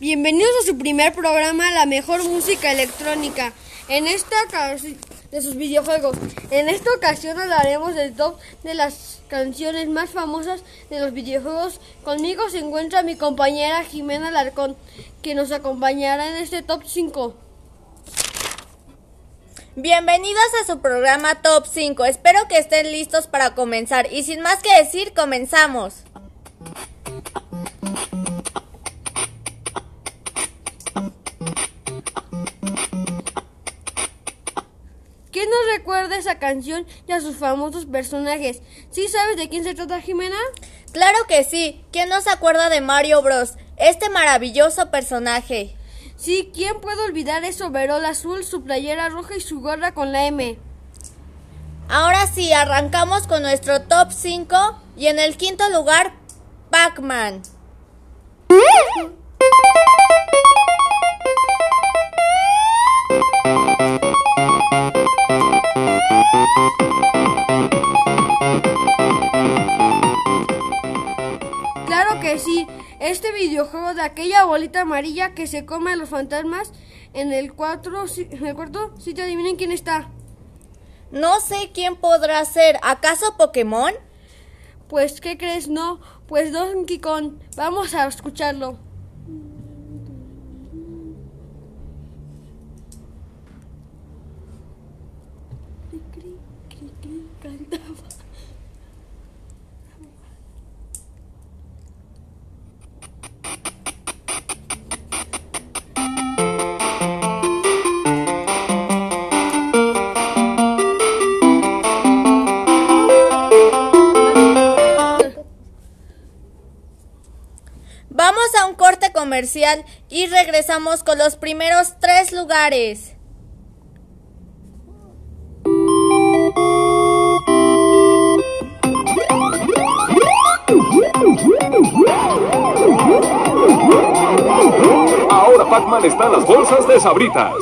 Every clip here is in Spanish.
Bienvenidos a su primer programa, La Mejor Música Electrónica. En esta de sus videojuegos. En esta ocasión hablaremos del top de las canciones más famosas de los videojuegos. Conmigo se encuentra mi compañera Jimena Larcón, que nos acompañará en este top 5. Bienvenidos a su programa Top 5. Espero que estén listos para comenzar. Y sin más que decir, comenzamos. ¿Quién nos recuerda esa canción y a sus famosos personajes? ¿Sí sabes de quién se trata, Jimena? Claro que sí. ¿Quién no se acuerda de Mario Bros? Este maravilloso personaje. Sí, ¿quién puede olvidar eso? Verol azul, su playera roja y su gorra con la M. Ahora sí, arrancamos con nuestro top 5 y en el quinto lugar, Pac-Man. Que sí, este videojuego de aquella bolita amarilla que se come a los fantasmas en el, cuatro, en el cuarto sitio, adivinen quién está. No sé quién podrá ser, ¿acaso Pokémon? Pues, ¿qué crees? No, pues Donkey Kong. Vamos a escucharlo. Vamos a un corte comercial y regresamos con los primeros tres lugares. Ahora Pac-Man está en las bolsas de Sabritas.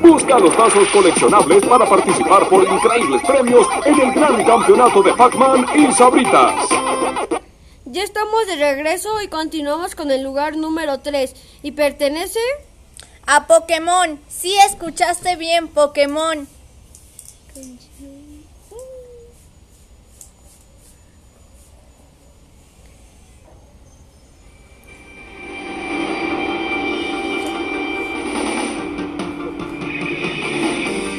Busca los tazos coleccionables para participar por increíbles premios en el gran campeonato de Pac-Man y Sabritas. Ya estamos de regreso y continuamos con el lugar número 3. ¿Y pertenece? A Pokémon. Sí, escuchaste bien, Pokémon.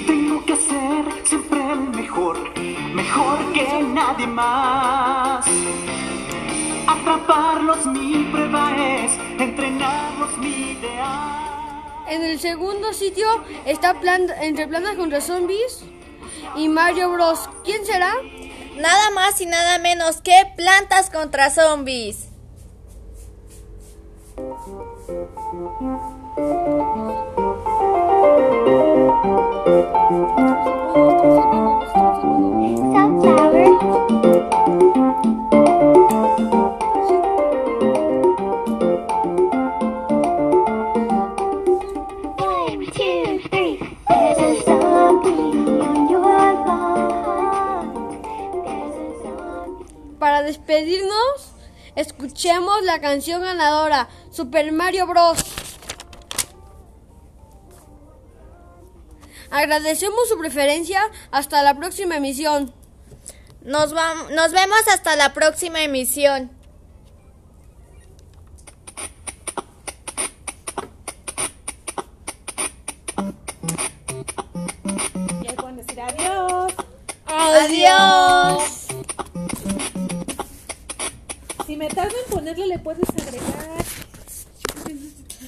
Tengo que ser siempre el mejor, mejor que nadie más. Atraparlos mi prueba es, entrenarlos mi ideal. En el segundo sitio está plan entre plantas contra zombies y Mario Bros. ¿Quién será? Nada más y nada menos que plantas contra zombies. Despedirnos, escuchemos la canción ganadora, Super Mario Bros. Agradecemos su preferencia. Hasta la próxima emisión. Nos, nos vemos hasta la próxima emisión. Ya pueden decir adiós. Adiós. Me tardo en ponerle, le puedes agregar